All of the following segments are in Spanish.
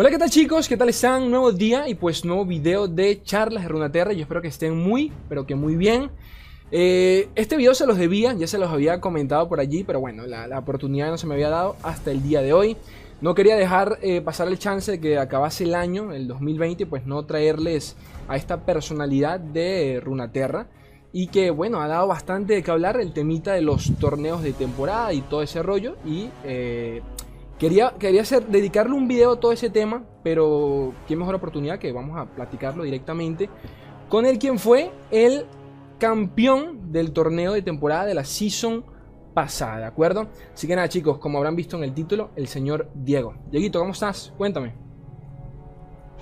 Hola, ¿qué tal chicos? ¿Qué tal están? Nuevo día y pues nuevo video de charlas de Runaterra. Yo espero que estén muy, pero que muy bien. Eh, este video se los debía, ya se los había comentado por allí, pero bueno, la, oportunidad no se me había dado hasta el día de hoy. No quería dejar eh, pasar el chance de que acabase el año, el 2020, pues no traerles a esta personalidad de Runaterra. Y que bueno, ha dado bastante de qué hablar el temita de los torneos de temporada y todo ese rollo. Y eh, Quería, quería hacer, dedicarle un video a todo ese tema, pero qué mejor oportunidad que vamos a platicarlo directamente con el quien fue el campeón del torneo de temporada de la season pasada, ¿de acuerdo? Así que nada chicos, como habrán visto en el título, el señor Diego. Dieguito, ¿cómo estás? Cuéntame.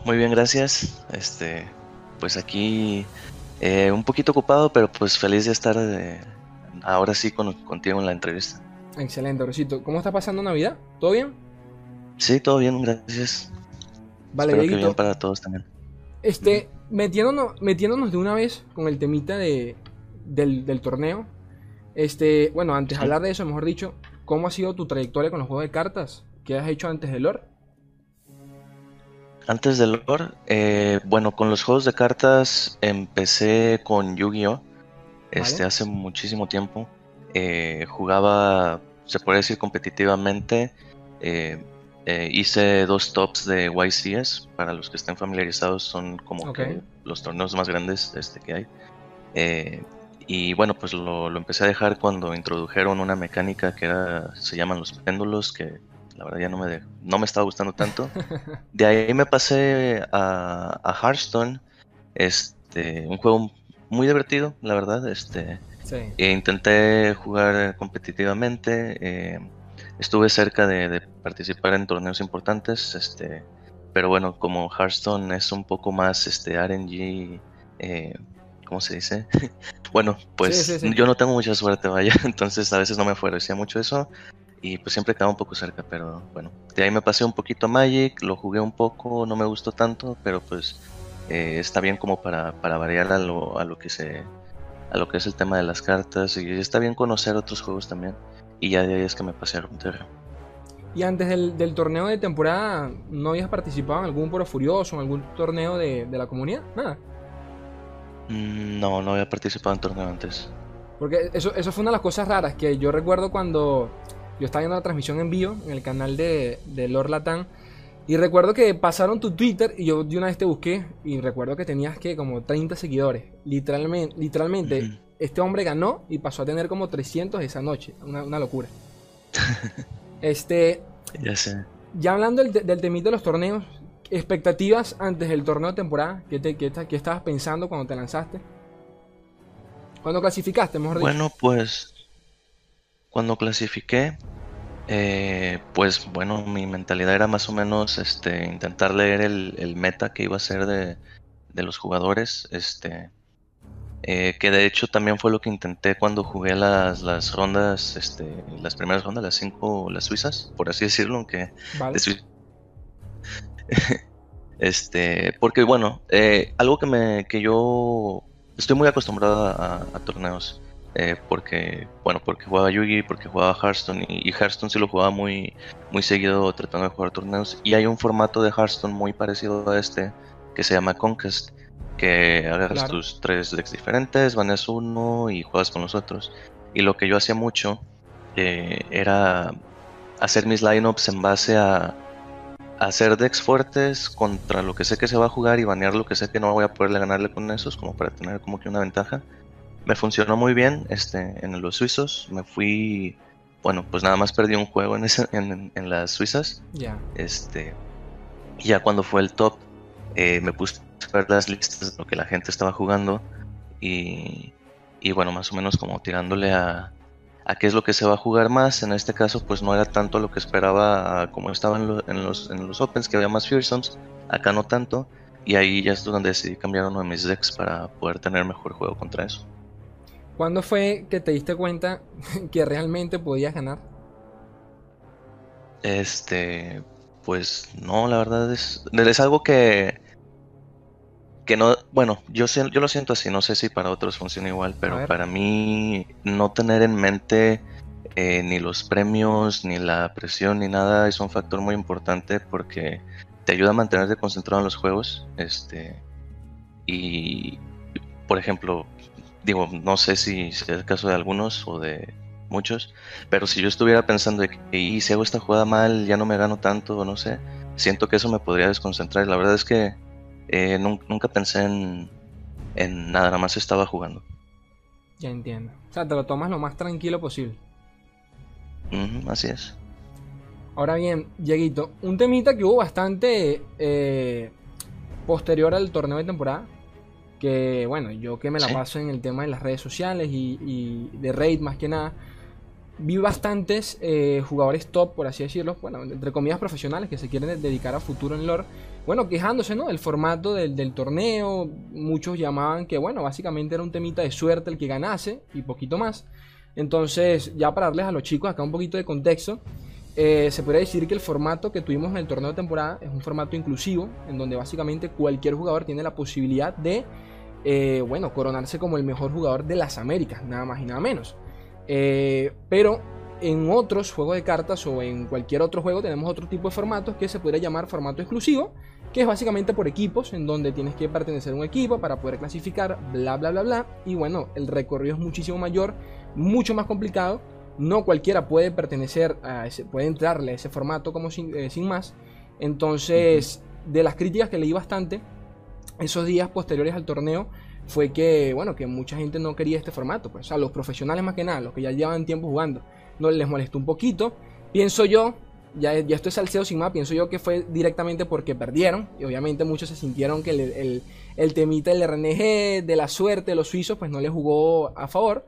Muy bien, gracias. Este, pues aquí eh, un poquito ocupado, pero pues feliz de estar eh, ahora sí contigo en la entrevista. Excelente, Rosito. ¿Cómo está pasando Navidad? ¿Todo bien? Sí, todo bien, gracias. Vale, Espero que bien para todos también. Este, metiéndonos, metiéndonos de una vez con el temita de, del, torneo. Este, bueno, antes de hablar de eso, mejor dicho, ¿cómo ha sido tu trayectoria con los juegos de cartas? ¿Qué has hecho antes de lore? Antes de lore, eh, bueno, con los juegos de cartas empecé con Yu-Gi-Oh! Este, hace muchísimo tiempo. Eh, jugaba se puede decir competitivamente. Eh, eh, hice dos tops de YCS, para los que estén familiarizados, son como que los torneos más grandes este, que hay. Eh, y bueno, pues lo, empecé a dejar cuando introdujeron una mecánica que era, se llaman los péndulos, que la verdad ya no me, no me estaba gustando tanto. De ahí me pasé a, a Hearthstone, este, un juego muy divertido, la verdad. Este, e intenté jugar competitivamente. Eh, estuve cerca de, participar en torneos importantes. Este, pero bueno, como Hearthstone es un poco más este RNG. Eh, ¿Cómo se dice? bueno, pues yo no tengo mucha suerte, vaya. Entonces a veces no me favorecía mucho eso. Y pues siempre quedaba un poco cerca, pero bueno. De ahí me pasé un poquito a Magic, lo jugué un poco, no me gustó tanto, pero pues eh, está bien como para, para variar a lo, a lo que se a lo que es el tema de las cartas y está bien conocer otros juegos también. Y ya de ahí es que me pasé a Runeterra. ¿Y antes del, torneo de temporada no habías participado en algún Poro Furioso, en algún torneo de, la comunidad? Nada. Mm, no, no había participado en torneo antes. Porque eso, eso fue una de las cosas raras que yo recuerdo cuando yo estaba viendo la transmisión en vivo en el canal de, de Lord Latán y recuerdo que pasaron tu Twitter y yo de una vez te busqué y recuerdo que tenías que como 30 seguidores. Literalmente, literalmente este hombre ganó y pasó a tener como 300 esa noche. Una, locura. este... Ya sé. Ya hablando del, del temito de los torneos, expectativas antes del torneo de temporada, ¿qué, te, qué, qué estabas pensando cuando te lanzaste? Cuando clasificaste, mejor dicho. Bueno, pues cuando clasifiqué, eh, pues bueno, mi mentalidad era más o menos este, intentar leer el, meta que iba a ser de, los jugadores. Este, eh, que de hecho también fue lo que intenté cuando jugué las, las rondas, este, las primeras rondas, las cinco, las suizas, por así decirlo, aunque este, porque bueno, eh, algo que me, que yo estoy muy acostumbrado a torneos. Eh, porque, bueno, porque jugaba Yugi, porque jugaba Hearthstone y, Hearthstone sí lo jugaba muy, muy seguido tratando de jugar torneos. Y hay un formato de Hearthstone muy parecido a este que se llama Conquest, que agarras tus tres decks diferentes, banes uno y juegas con los otros. Y lo que yo hacía mucho eh, era hacer mis lineups en base a, hacer decks fuertes contra lo que sé que se va a jugar y banear lo que sé que no voy a poderle ganarle con esos, como para tener como que una ventaja me funcionó muy bien este, en los suizos. Me fui, bueno, pues nada más perdí un juego en, en, las suizas. Ya. Este, y ya cuando fue el top, eh, me puse a ver las listas de lo que la gente estaba jugando y, y bueno, más o menos como tirándole a, a qué es lo que se va a jugar más. En este caso, pues no era tanto lo que esperaba como estaba en, en, los, en los Opens, que había más Fearsomes. Acá no tanto. Y ahí ya es donde decidí cambiar uno de mis decks para poder tener mejor juego contra eso. ¿Cuándo fue que te diste cuenta que realmente podías ganar? Este, pues no, la verdad es, es algo que, que no, bueno, yo, yo lo siento así, no sé si para otros funciona igual, pero para mí no tener en mente eh, ni los premios, ni la presión, ni nada es un factor muy importante porque te ayuda a mantenerte concentrado en los juegos. Este, y, por ejemplo, digo, no sé si, es el caso de algunos o de muchos, pero si yo estuviera pensando de que y si hago esta jugada mal, ya no me gano tanto, o no sé, siento que eso me podría desconcentrar. La verdad es que eh, nunca pensé en, en nada, nada más estaba jugando. Ya entiendo. O sea, te lo tomas lo más tranquilo posible. así es. Ahora bien, Dieguito, un temita que hubo bastante eh, posterior al torneo de temporada. Que bueno, yo que me la paso en el tema de las redes sociales y, de raid más que nada. Vi bastantes eh, jugadores top, por así decirlo, bueno, entre comillas profesionales que se quieren dedicar a futuro en lore. Bueno, quejándose, ¿no? El formato del, del torneo. Muchos llamaban que, bueno, básicamente era un temita de suerte el que ganase y poquito más. Entonces, ya para darles a los chicos acá un poquito de contexto. Eh, se podría decir que el formato que tuvimos en el torneo de temporada es un formato inclusivo, en donde básicamente cualquier jugador tiene la posibilidad de, eh, bueno, coronarse como el mejor jugador de las Américas, nada más y nada menos. Eh, pero en otros juegos de cartas o en cualquier otro juego tenemos otro tipo de formatos que se podría llamar formato exclusivo, que es básicamente por equipos, en donde tienes que pertenecer a un equipo para poder clasificar, bla, bla, bla, bla. Y bueno, el recorrido es muchísimo mayor, mucho más complicado no cualquiera puede pertenecer a ese, puede entrarle a ese formato como sin, eh, más. Entonces, de las críticas que leí bastante, esos días posteriores al torneo, fue que, bueno, que mucha gente no quería este formato. Pues, o sea, los profesionales más que nada, los que ya llevan tiempo jugando, no les molestó un poquito. Pienso yo, ya, ya esto es salseo sin más, pienso yo que fue directamente porque perdieron. Y obviamente muchos se sintieron que el, el, el temita del RNG, de la suerte de los suizos, pues no les jugó a favor.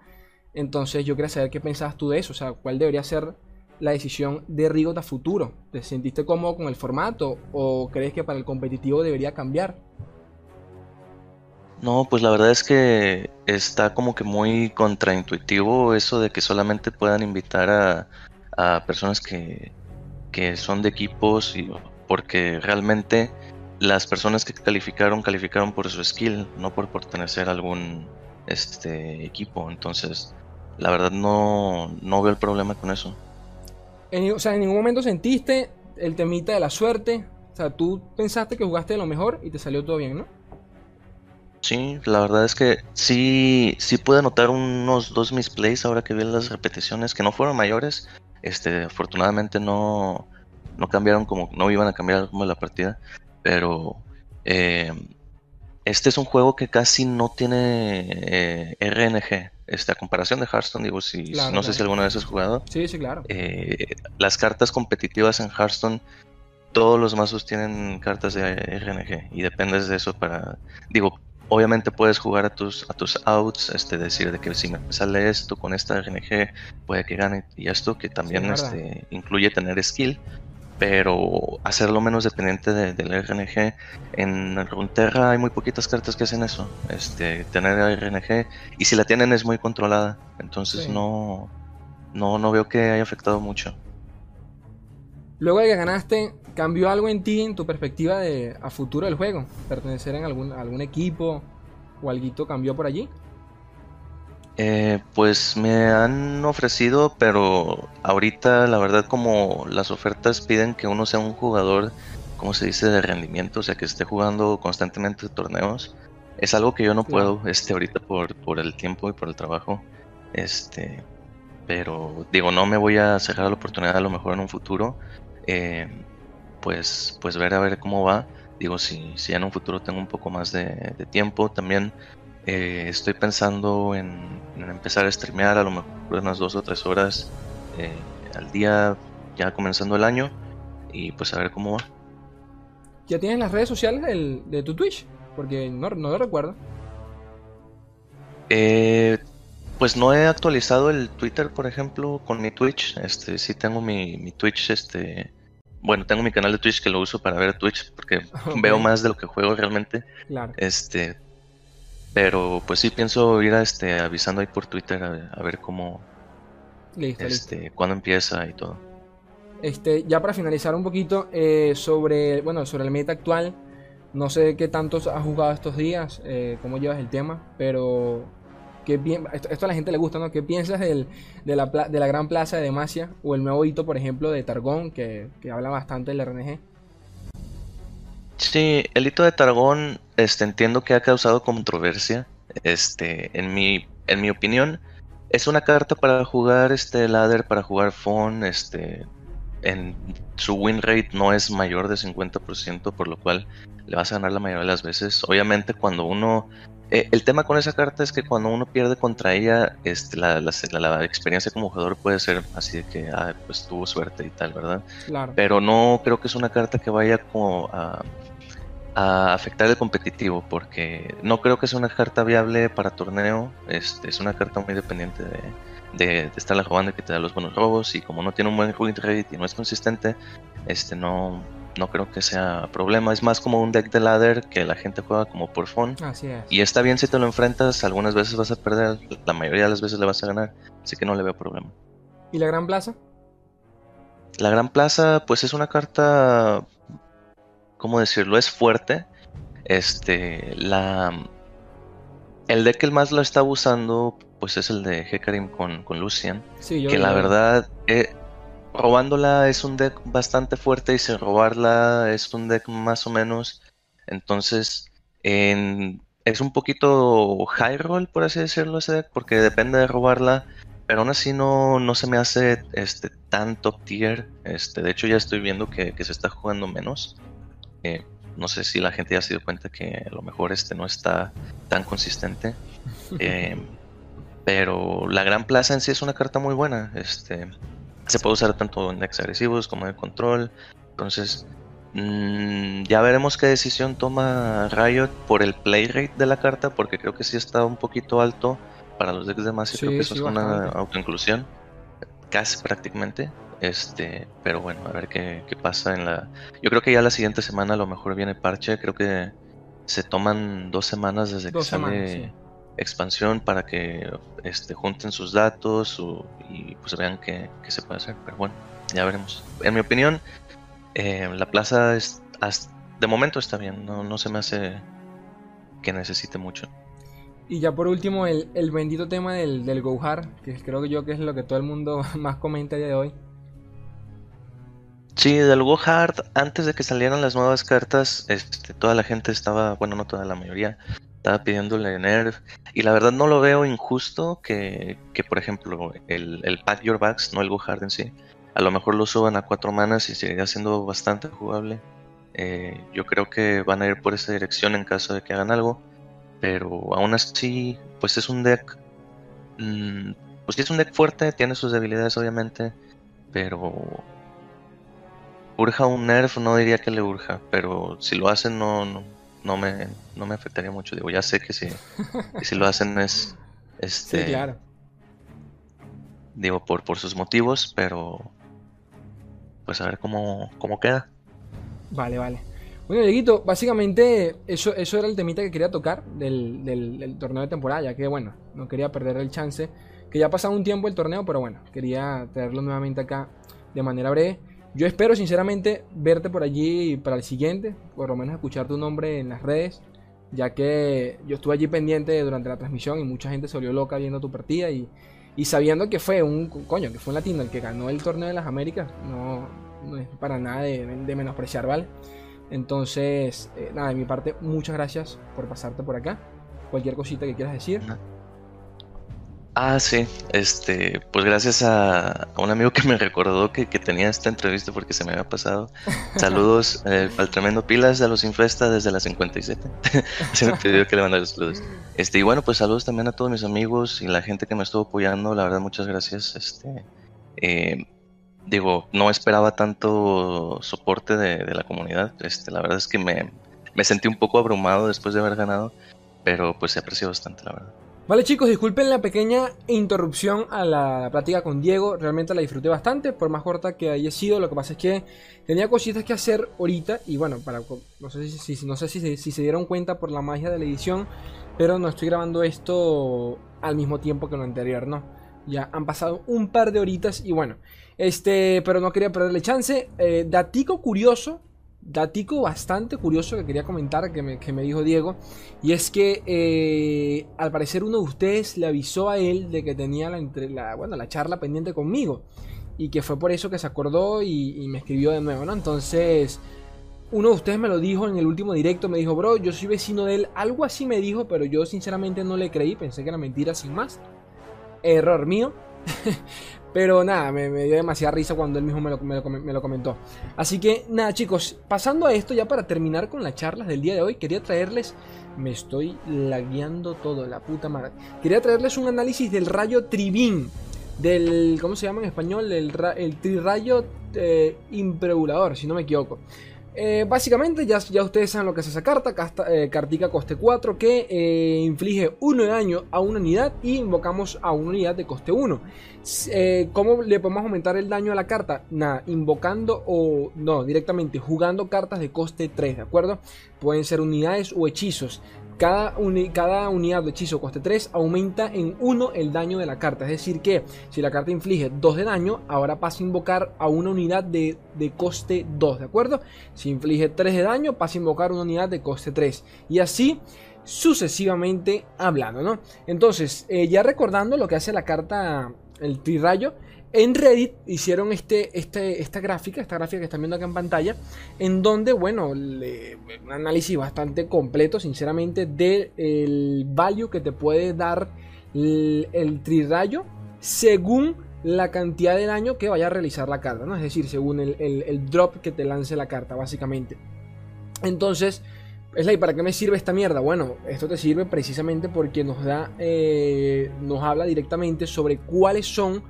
Entonces yo quería saber qué pensabas tú de eso, o sea, cuál debería ser la decisión de Rigot a futuro. ¿Te sentiste cómodo con el formato o crees que para el competitivo debería cambiar? No, pues la verdad es que está como que muy contraintuitivo eso de que solamente puedan invitar a, personas que, que, son de equipos y porque realmente las personas que calificaron calificaron por su skill, no por pertenecer a algún este equipo. Entonces, la verdad no, no veo el problema con eso. o sea, en ningún momento sentiste el temita de la suerte. O sea, tú pensaste que jugaste lo mejor y te salió todo bien, ¿no? Sí, la verdad es que sí, sí pude notar unos dos misplays ahora que vi las repeticiones que no fueron mayores. Este, afortunadamente no, no cambiaron como, no iban a cambiar como la partida. Pero eh, este es un juego que casi no tiene eh, RNG. Este, a comparación de Hearthstone, digo, si, no sé si alguna vez has jugado. Sí, sí, claro. Eh, las cartas competitivas en Hearthstone, todos los mazos tienen cartas de RNG y dependes de eso para. Digo, obviamente puedes jugar a tus, a tus outs, este, decir de que si me sale esto con esta RNG, puede que gane y esto, que también este, incluye tener skill pero hacerlo menos dependiente del RNG. En Runeterra hay muy poquitas cartas que hacen eso, este, tener RNG, y si la tienen es muy controlada, entonces no, no, no veo que haya afectado mucho. Luego de que ganaste, ¿cambió algo en ti, en tu perspectiva de, a futuro del juego? ¿Pertenecer en algún, algún equipo o algo cambió por allí? Eh, pues me han ofrecido, pero ahorita la verdad como las ofertas piden que uno sea un jugador, como se dice, de rendimiento, o sea que esté jugando constantemente torneos, es algo que yo no puedo este ahorita por, por el tiempo y por el trabajo. Este, pero digo, no me voy a cerrar la oportunidad a lo mejor en un futuro. Eh, pues, pues ver a ver cómo va. Digo, si, si en un futuro tengo un poco más de, de tiempo, también eh, estoy pensando en, empezar a streamear a lo mejor unas dos o tres horas eh, al día, ya comenzando el año, y pues a ver cómo va. ¿Ya tienes las redes sociales de tu Twitch? Porque no, no lo recuerdo. Eh, pues no he actualizado el Twitter, por ejemplo, con mi Twitch. Este, sí tengo mi, mi Twitch, este, bueno, tengo mi canal de Twitch que lo uso para ver Twitch porque veo más de lo que juego realmente. Claro. Este, pero pues sí pienso ir a este avisando ahí por Twitter a, ver cómo este cuándo empieza y todo. Este, ya para finalizar un poquito eh, sobre bueno sobre el meta actual, no sé qué tantos has jugado estos días, eh, cómo llevas el tema, pero esto, a la gente le gusta, ¿no? ¿Qué piensas del, de, la, gran plaza de Demacia o el nuevo hito, por ejemplo, de Targón que, que habla bastante del RNG? Sí, el hito de Targón, este, entiendo que ha causado controversia. Este, en mi, en mi opinión, es una carta para jugar este ladder, para jugar phone, este, en su win rate no es mayor de 50%, por lo cual le vas a ganar la mayoría de las veces. Obviamente cuando uno... Eh, el tema con esa carta es que cuando uno pierde contra ella, este, la, la, experiencia como jugador puede ser así de que, ah, pues tuvo suerte y tal, ¿verdad? Claro. Pero no creo que es una carta que vaya como a, a afectar el competitivo, porque no creo que sea una carta viable para torneo. Este, es una carta muy dependiente de, de, de estarla jugando y que te da los buenos robos. Y como no tiene un buen win rate y no es consistente, este no, no creo que sea problema. Es más como un deck de ladder que la gente juega como por fun. Así es. Y está bien si te lo enfrentas, algunas veces vas a perder, la mayoría de las veces le vas a ganar, así que no le veo problema. ¿Y la Gran Plaza? La Gran Plaza, pues es una carta ¿cómo decirlo? Es fuerte. Este, la... El deck que el más lo está usando, pues es el de Hecarim con, con Lucian. Sí, que la verdad, eh, robándola es un deck bastante fuerte y sin robarla es un deck más o menos. Entonces, es un poquito high roll, por así decirlo, ese deck, porque depende de robarla. Pero aún así no, no se me hace este, tan top tier. Este, de hecho, ya estoy viendo que, que se está jugando menos no sé si la gente ya se dio cuenta que a lo mejor este no está tan consistente. Eh, pero la Gran Plaza en sí es una carta muy buena. Este, se puede usar tanto en decks agresivos como en control. Entonces, mm, ya veremos qué decisión toma Riot por el play rate de la carta, porque creo que sí está un poquito alto para los decks de más. creo que eso es una autoinclusión, casi prácticamente. Este, pero bueno, a ver qué, pasa en la. Yo creo que ya la siguiente semana a lo mejor viene parche. Creo que se toman dos semanas desde que sale expansión para que este, junten sus datos y pues vean qué, se puede hacer. Pero bueno, ya veremos. En mi opinión, eh, la plaza es, de momento está bien. No, no se me hace que necesite mucho. Y ya por último, el, bendito tema del, del Gohar, que creo que yo que es lo que todo el mundo más comenta el día de hoy. Sí, del Go Hard, antes de que salieran las nuevas cartas, este, toda la gente estaba, bueno, no toda la mayoría, estaba pidiéndole nerf. Y la verdad no lo veo injusto que, que por ejemplo, el, el, Pack Your Bags, no el Go Hard en sí, a lo mejor lo suban a cuatro manas y seguiría siendo bastante jugable. Eh, yo creo que van a ir por esa dirección en caso de que hagan algo. Pero aún así, pues es un deck. Mmm, pues sí es un deck fuerte, tiene sus debilidades obviamente. Pero urja un nerf, no diría que le urja, pero si lo hacen no, no, me, no me afectaría mucho. Digo, ya sé que si, si lo hacen es... Este, sí, claro. Digo, por, por sus motivos, pero... Pues a ver cómo, cómo queda. Vale, vale. Bueno, Dieguito, básicamente eso, eso era el temita que quería tocar del, del, torneo de temporada, ya que bueno, no quería perder el chance, que ya ha pasado un tiempo el torneo, pero bueno, quería traerlo nuevamente acá de manera breve. Yo espero sinceramente verte por allí para el siguiente, por lo menos escuchar tu nombre en las redes, ya que yo estuve allí pendiente durante la transmisión y mucha gente se volvió loca viendo tu partida y, sabiendo que fue un coño, que fue un latino el que ganó el torneo de las Américas, no, es para nada de, menospreciar, ¿vale? Entonces, eh, nada, de mi parte, muchas gracias por pasarte por acá. Cualquier cosita que quieras decir. Ah, sí, este, pues gracias a, un amigo que me recordó que, tenía esta entrevista porque se me había pasado. Saludos eh, al tremendo Pilas, a los Infesta desde la 57. se me pidió que le mandara saludos. Este, y bueno, pues saludos también a todos mis amigos y la gente que me estuvo apoyando, la verdad, muchas gracias. Este, eh, digo, no esperaba tanto soporte de, la comunidad. Este, la verdad es que me, me sentí un poco abrumado después de haber ganado, pero pues se apreció bastante, la verdad. Vale chicos, disculpen la pequeña interrupción a la plática con Diego, realmente la disfruté bastante, por más corta que haya sido, lo que pasa es que tenía cositas que hacer ahorita y bueno, para, no sé, si, no sé si, si se dieron cuenta por la magia de la edición, pero no estoy grabando esto al mismo tiempo que lo anterior, ¿no? Ya han pasado un par de horitas y bueno, este, pero no quería perderle chance. Eh, datico curioso datico bastante curioso que quería comentar que me, dijo Diego y es que eh, al parecer uno de ustedes le avisó a él de que tenía la, entre, la, bueno, la charla pendiente conmigo y que fue por eso que se acordó y, me escribió de nuevo, ¿no? Entonces, uno de ustedes me lo dijo en el último directo, me dijo, bro, yo soy vecino de él. Algo así me dijo, pero yo sinceramente no le creí, pensé que era mentira sin más. Error mío. pero nada, me, dio demasiada risa cuando él mismo me lo, comentó. Así que nada chicos, pasando a esto ya para terminar con las charlas del día de hoy, quería traerles... Me estoy lagueando todo, la puta madre. Quería traerles un análisis del rayo Tribín del, ¿cómo se llama en español? El, el trirrayo eh, si no me equivoco. Eh, básicamente ya, ya ustedes saben lo que es esa carta, eh, cartica coste 4 que eh, inflige 1 de daño a una unidad y invocamos a una unidad de coste 1. ¿Cómo le podemos aumentar el daño a la carta? Nada, invocando o no, directamente jugando cartas de coste 3, ¿de acuerdo? Pueden ser unidades o hechizos. Cada, unidad de hechizo coste 3 aumenta en 1 el daño de la carta. Es decir que si la carta inflige 2 de daño, ahora pasa a invocar a una unidad de, coste 2, ¿de acuerdo? Si inflige 3 de daño, pasa a invocar una unidad de coste 3. Y así sucesivamente hablando, ¿no? Entonces, eh, ya recordando lo que hace la carta, el trirrayo, en Reddit hicieron este, este, esta gráfica, esta gráfica que están viendo acá en pantalla, en donde, bueno, un análisis bastante completo, sinceramente, del value que te puede dar el, el trirrayo según la cantidad de daño que vaya a realizar la carta, ¿no? Es decir, según el, drop que te lance la carta, básicamente. Entonces, es la ¿para qué me sirve esta mierda? Bueno, esto te sirve precisamente porque nos da, eh, nos habla directamente sobre cuáles son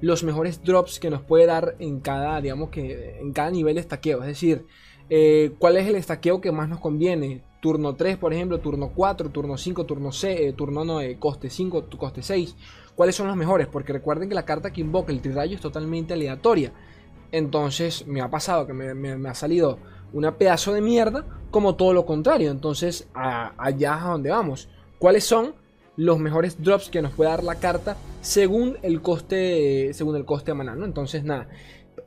los mejores drops que nos puede dar en cada, digamos que en cada nivel de estaqueo. Es decir, eh, cuál es el estaqueo que más nos conviene. Turno 3, por ejemplo, turno 4, turno 5, turno 6, eh, turno no, eh, coste 5, coste 6. ¿Cuáles son los mejores? Porque recuerden que la carta que invoca el trirrayo es totalmente aleatoria. Entonces me ha pasado que me, ha salido una pedazo de mierda como todo lo contrario. Entonces allá es a donde vamos. ¿Cuáles son los mejores drops que nos puede dar la carta según el coste, según el coste de maná. Entonces, nada.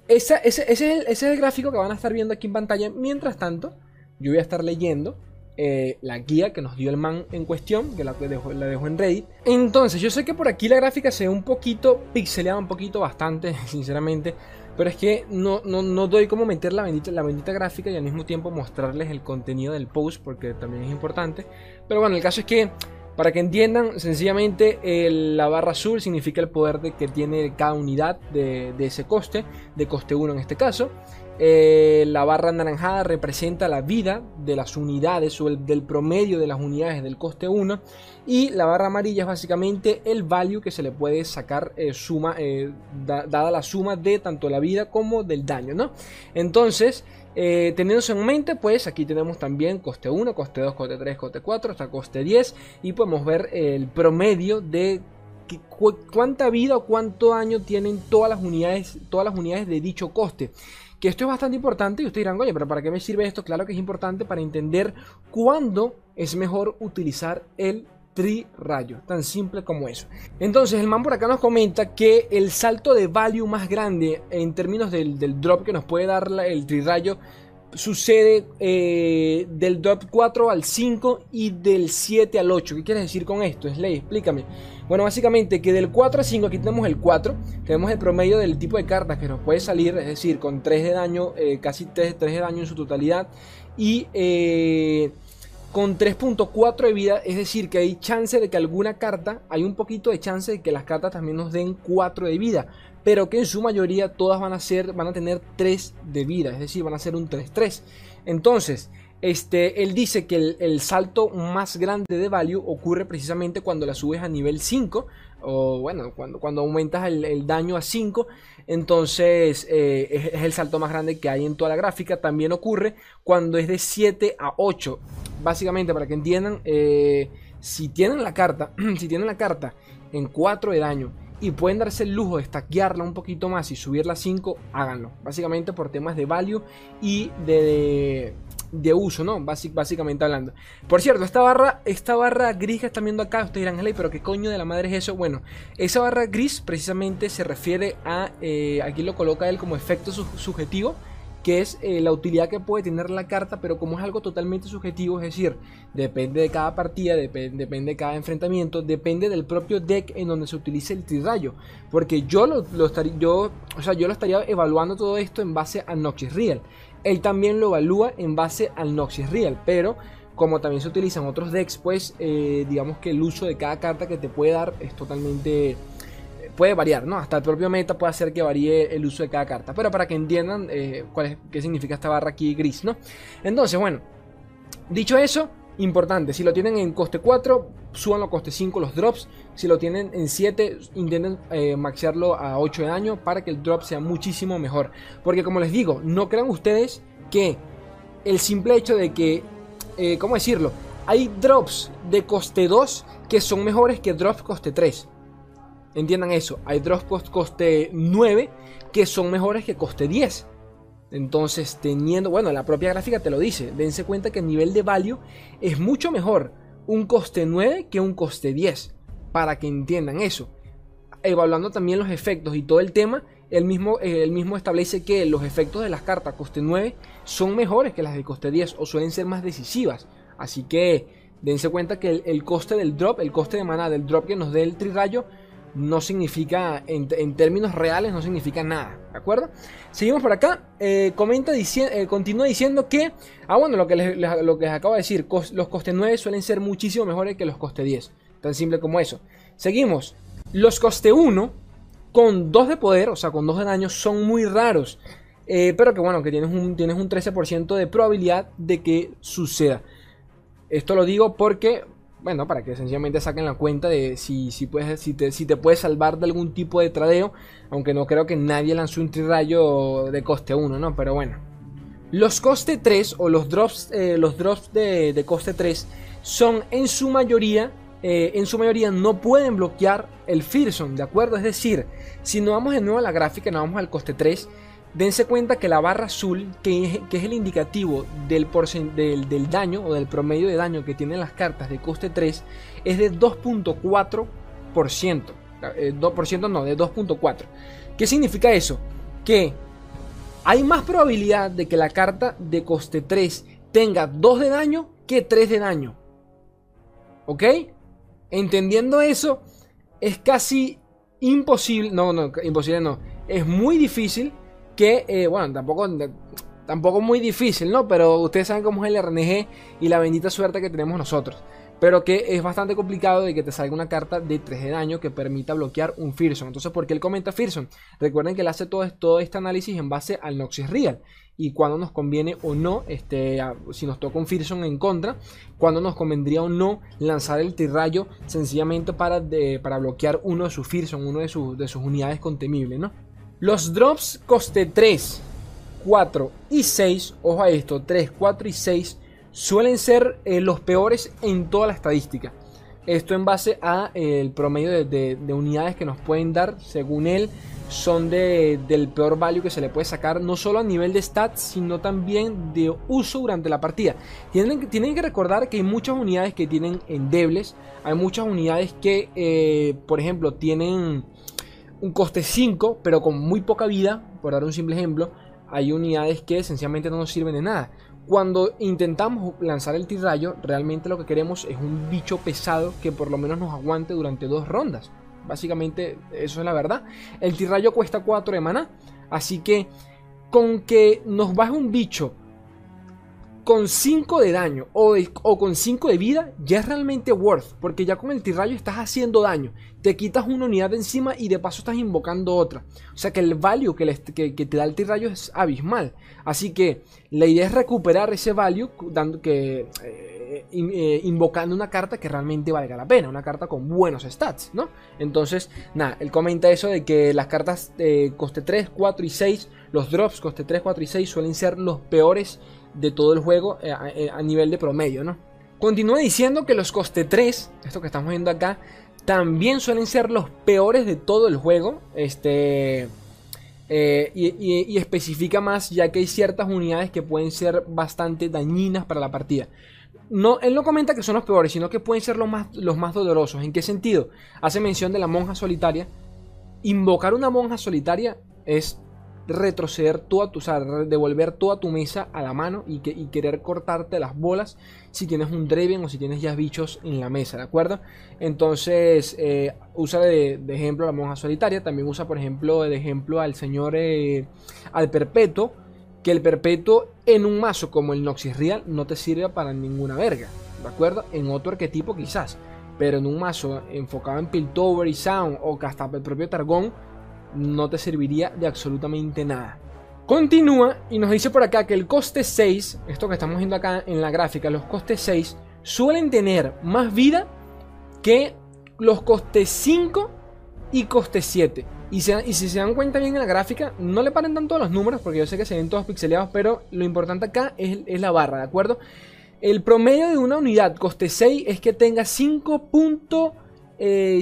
ese, es el, gráfico que van a estar viendo aquí en pantalla. Mientras tanto, yo voy a estar leyendo eh, la guía que nos dio el man en cuestión, que la dejo, la dejo en Reddit. Entonces, yo sé que por aquí la gráfica se ve un poquito pixeleada, un poquito bastante, sinceramente. Pero es que no, no, no doy como meter la bendita, la bendita gráfica y al mismo tiempo mostrarles el contenido del post, porque también es importante. Pero bueno, el caso es que para que entiendan, sencillamente la barra azul significa el poder de que tiene cada unidad de, ese coste, de coste 1 en este caso. Eh, la barra anaranjada representa la vida de las unidades o el, del promedio de las unidades del coste 1 y la barra amarilla es básicamente el value que se le puede sacar eh, suma eh, dada la suma de tanto la vida como del daño ¿no? entonces eh, teniendo en mente, pues aquí tenemos también coste 1, coste 2, coste 3, coste 4, hasta coste 10 y podemos ver el promedio de cuánta vida o cuánto daño tienen todas las unidades, todas las unidades de dicho coste. Que esto es bastante importante y ustedes dirán, oye, pero ¿para qué me sirve esto? Claro que es importante para entender cuándo es mejor utilizar el tri-rayo, tan simple como eso. Entonces el man por acá nos comenta que el salto de value más grande en términos del, drop que nos puede dar el tri-rayo sucede eh, del drop 4 al 5 y del 7 al 8. ¿Qué quieres decir con esto? Slay, explícame. Bueno, básicamente que del 4 al 5, aquí tenemos el 4, tenemos el promedio del tipo de cartas que nos puede salir, es decir, con 3 de daño, eh, casi 3, 3, de daño en su totalidad. Y eh, con 3.4 de vida, es decir, que hay chance de que alguna carta, hay un poquito de chance de que las cartas también nos den 4 de vida, pero que en su mayoría todas van a ser van a tener 3 de vida, es decir, van a ser un 3-3. Entonces, este, él dice que el, salto más grande de value ocurre precisamente cuando la subes a nivel 5, o bueno, cuando, cuando aumentas el, daño a 5, entonces eh, es, el salto más grande que hay en toda la gráfica. También ocurre cuando es de 7 a 8 básicamente para que entiendan, eh, si tienen la carta, si tienen la carta en 4 de daño y pueden darse el lujo de stackearla un poquito más y subirla a 5, háganlo. Básicamente por temas de value y de, uso, ¿no? básicamente hablando. Por cierto, esta barra, esta barra gris que están viendo acá, ustedes dirán, hey, pero qué coño de la madre es eso. Bueno, esa barra gris precisamente se refiere a, eh, aquí lo coloca él como efecto subjetivo que es eh, la utilidad que puede tener la carta, pero como es algo totalmente subjetivo, es decir, depende de cada partida, depende de cada enfrentamiento, depende del propio deck en donde se utilice el tirrayo. Porque yo lo, estaría, yo, o sea, yo lo estaría evaluando todo esto en base a Noxus Real. Él también lo evalúa en base al Noxus Real, pero como también se utilizan otros decks, pues eh, digamos que el uso de cada carta que te puede dar es totalmente puede variar, ¿no? Hasta el propio meta puede hacer que varíe el uso de cada carta. Pero para que entiendan eh, cuál es, qué significa esta barra aquí gris, ¿no? Entonces, bueno, dicho eso, importante, si lo tienen en coste 4, suban a coste 5 los drops. Si lo tienen en 7, intenten eh, a 8 de daño para que el drop sea muchísimo mejor. Porque como les digo, no crean ustedes que el simple hecho de que, eh, ¿cómo decirlo? Hay drops de coste 2 que son mejores que drops coste 3. Entiendan eso, hay drops coste 9 que son mejores que coste 10. Entonces, teniendo, bueno, la propia gráfica te lo dice, dense cuenta que el nivel de value es mucho mejor un coste 9 que un coste 10, para que entiendan eso. Evaluando también los efectos y todo el tema, el mismo, mismo establece que los efectos de las cartas coste 9 son mejores que las de coste 10 o suelen ser más decisivas. Así que dense cuenta que el, coste del drop, el coste de maná del drop que nos dé el trirrayo no significa, en, términos reales, no significa nada, ¿de acuerdo? Seguimos por acá, eh, comenta, eh, continúa diciendo que, ah bueno, lo que les, lo que les acabo de decir, los coste 9 suelen ser muchísimo mejores que los coste 10, tan simple como eso. Seguimos, los coste 1 con 2 de poder, o sea, con 2 de daño, son muy raros, eh, pero que bueno, que tienes un, tienes un 13% de probabilidad de que suceda. Esto lo digo porque bueno, para que sencillamente saquen la cuenta de si, si, puedes, si, te, si te puedes salvar de algún tipo de tradeo. Aunque no creo que nadie lanzó un trirrayo de coste 1, ¿no? Pero bueno. Los coste 3 o los drops, eh, los drops de, coste 3 son en su mayoría, eh, en su mayoría no pueden bloquear el Fearsome, ¿de acuerdo? Es decir, si no vamos de nuevo a la gráfica, no vamos al coste 3, Dense cuenta que la barra azul, que es, el indicativo del, del, daño o del promedio de daño que tienen las cartas de coste 3, es de 2.4%. 2% eh, no, de 2.4%. ¿Qué significa eso? Que hay más probabilidad de que la carta de coste 3 tenga 2 de daño que 3 de daño. ¿Ok? Entendiendo eso, es casi imposible, no, no, imposible no, es muy difícil que, eh, bueno, tampoco, tampoco muy difícil, ¿no? Pero ustedes saben cómo es el RNG y la bendita suerte que tenemos nosotros. Pero que es bastante complicado de que te salga una carta de 3 de daño que permita bloquear un Fearsome. Entonces, ¿por qué él comenta Fearsome? Recuerden que él hace todo, todo este análisis en base al Noxus Real. Y cuando nos conviene o no, este, si nos toca un Fearsome en contra, cuando nos convendría o no lanzar el Tirrayo sencillamente para, para bloquear uno de sus Fearsome, uno de, de sus unidades contemibles, ¿no? Los drops coste 3, 4 y 6, ojo a esto, 3, 4 y 6 suelen ser eh, los peores en toda la estadística. Esto en base a eh, el promedio de, unidades que nos pueden dar, según él, son del peor value que se le puede sacar, no solo a nivel de stats, sino también de uso durante la partida. Tienen, que recordar que hay muchas unidades que tienen endebles, hay muchas unidades que, eh, por ejemplo, tienen un coste 5, pero con muy poca vida, por dar un simple ejemplo, hay unidades que esencialmente no nos sirven de nada. Cuando intentamos lanzar el tirrayo, realmente lo que queremos es un bicho pesado que por lo menos nos aguante durante dos rondas. Básicamente eso es la verdad. El tirrayo cuesta 4 de mana, así que con que nos baje un bicho con 5 de daño o, con 5 de vida ya es realmente worth, porque ya con el tirrayo estás haciendo daño, te quitas una unidad de encima y de paso estás invocando otra. O sea que el value que, te da el tirrayo es abismal. Así que la idea es recuperar ese value dando que, eh, eh, invocando una carta que realmente valga la pena, una carta con buenos stats, ¿no? Entonces, nada, él comenta eso de que las cartas de coste 3, 4 y 6, los drops coste 3, 4 y 6 suelen ser los peores de todo el juego eh, eh, a, nivel de promedio, ¿no? Continúa diciendo que los coste 3, esto que estamos viendo acá, también suelen ser los peores de todo el juego. Este. Eh, y, especifica más, ya que hay ciertas unidades que pueden ser bastante dañinas para la partida. No, él no comenta que son los peores, sino que pueden ser los más, los más dolorosos. ¿En qué sentido? Hace mención de la monja solitaria. Invocar una monja solitaria es retroceder toda tu, o sea, devolver toda tu mesa a la mano y, que, querer cortarte las bolas si tienes un Draven o si tienes ya bichos en la mesa, ¿de acuerdo? Entonces, eh, usa de, ejemplo a la monja solitaria, también usa, por ejemplo, de ejemplo al señor, eh, al perpetuo, que el perpetuo en un mazo como el Noxis Real no te sirve para ninguna verga, ¿de acuerdo? En otro arquetipo quizás, pero en un mazo enfocado en Piltover y Sound o hasta el propio Targón, no te serviría de absolutamente nada. Continúa y nos dice por acá que el coste 6, esto que estamos viendo acá en la gráfica, los costes 6 suelen tener más vida que los costes 5 y coste 7. Y, si se dan cuenta bien en la gráfica, no le paren tanto los números porque yo sé que se ven todos pixeleados, pero lo importante acá es, es la barra, ¿de acuerdo? El promedio de una unidad coste 6 es que tenga 5.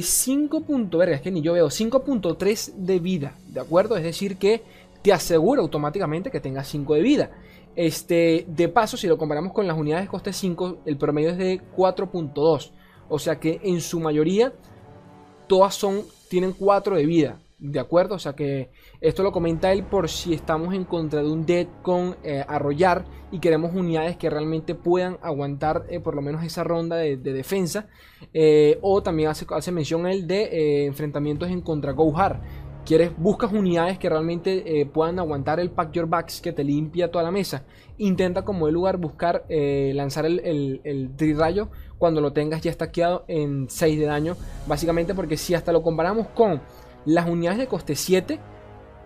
5. Eh, verga, es que ni yo veo 5.3 de vida, ¿de acuerdo? Es decir, que te asegura automáticamente que tengas 5 de vida. Este, de paso, si lo comparamos con las unidades de coste 5, el promedio es de 4.2. O sea que en su mayoría todas son tienen 4 de vida. ¿De acuerdo? O sea que esto lo comenta él por si estamos en contra de un dead con eh, arrollar y queremos unidades que realmente puedan aguantar eh, por lo menos esa ronda de, defensa. Eh, o también hace, hace mención él de enfrentamientos en contra Gohar. Quieres, buscas unidades que realmente puedan aguantar el pack your backs que te limpia toda la mesa. Intenta como el lugar buscar lanzar el, el, el cuando lo tengas ya estaqueado en 6 de daño. Básicamente porque si hasta lo comparamos con las unidades de coste 7,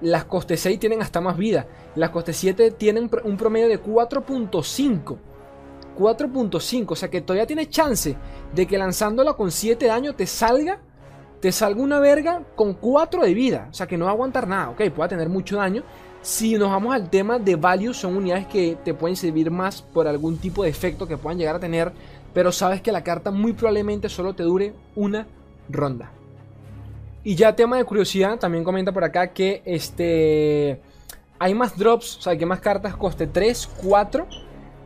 las coste 6 tienen hasta más vida. Las coste 7 tienen un promedio de 4.5. 4.5, o sea que todavía tiene chance de que lanzándola con 7 daño te salga te salga una verga con 4 de vida, o sea que no va a aguantar nada, ok, puede tener mucho daño. Si nos vamos al tema de value, son unidades que te pueden servir más por algún tipo de efecto que puedan llegar a tener, pero sabes que la carta muy probablemente solo te dure una ronda. Y ya tema de curiosidad, también comenta por acá que este hay más drops, o sea, que más cartas coste 3, 4,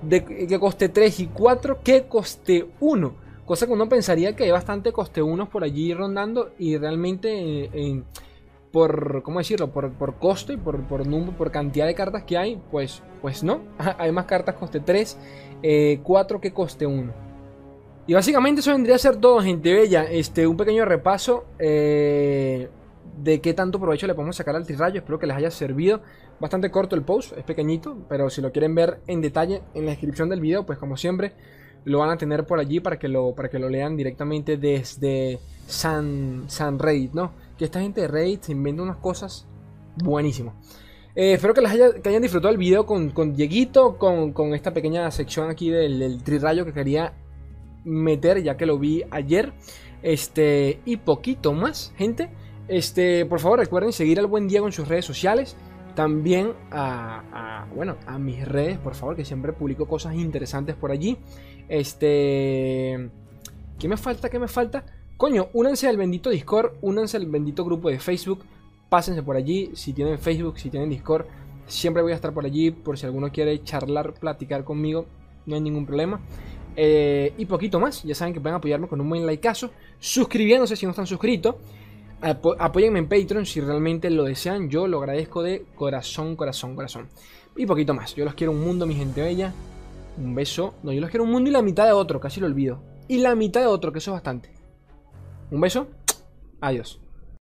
de, que coste 3 y 4 que coste 1. Cosa que uno pensaría que hay bastante coste 1 por allí rondando y realmente eh, por, ¿cómo decirlo? Por, por costo y por, por, número, por cantidad de cartas que hay, pues, pues no. hay más cartas coste 3, 4 eh, que coste 1. Y básicamente eso vendría a ser todo, gente bella. Este, un pequeño repaso eh, de qué tanto provecho le podemos sacar al tirrayo. Espero que les haya servido. Bastante corto el post, es pequeñito, pero si lo quieren ver en detalle en la descripción del video, pues como siempre, lo van a tener por allí para que lo, para que lo lean directamente desde San, San ¿no? Que esta gente de Reddit se inventa unas cosas buenísimas. Eh, espero que, les haya, que hayan disfrutado el video con, con Dieguito, con, con, esta pequeña sección aquí del, del que quería meter ya que lo vi ayer. Este, y poquito más, gente. Este, por favor, recuerden seguir al Buen Diego en sus redes sociales. También a, bueno, a mis redes, por favor, que siempre publico cosas interesantes por allí. Este, ¿qué me falta? ¿Qué me falta? Coño, únanse al bendito Discord, únanse al bendito grupo de Facebook. Pásense por allí, si tienen Facebook, si tienen Discord, siempre voy a estar por allí por si alguno quiere charlar, platicar conmigo, no hay ningún problema. Eh, y poquito más. Ya saben que pueden apoyarme con un buen likeazo. Suscribiéndose si no están suscritos. apóyenme en Patreon si realmente lo desean. Yo lo agradezco de corazón, corazón, corazón. Y poquito más. Yo los quiero un mundo, mi gente bella. Un beso. No, yo los quiero un mundo y la mitad de otro. Casi lo olvido. Y la mitad de otro, que eso es bastante. Un beso. Adiós.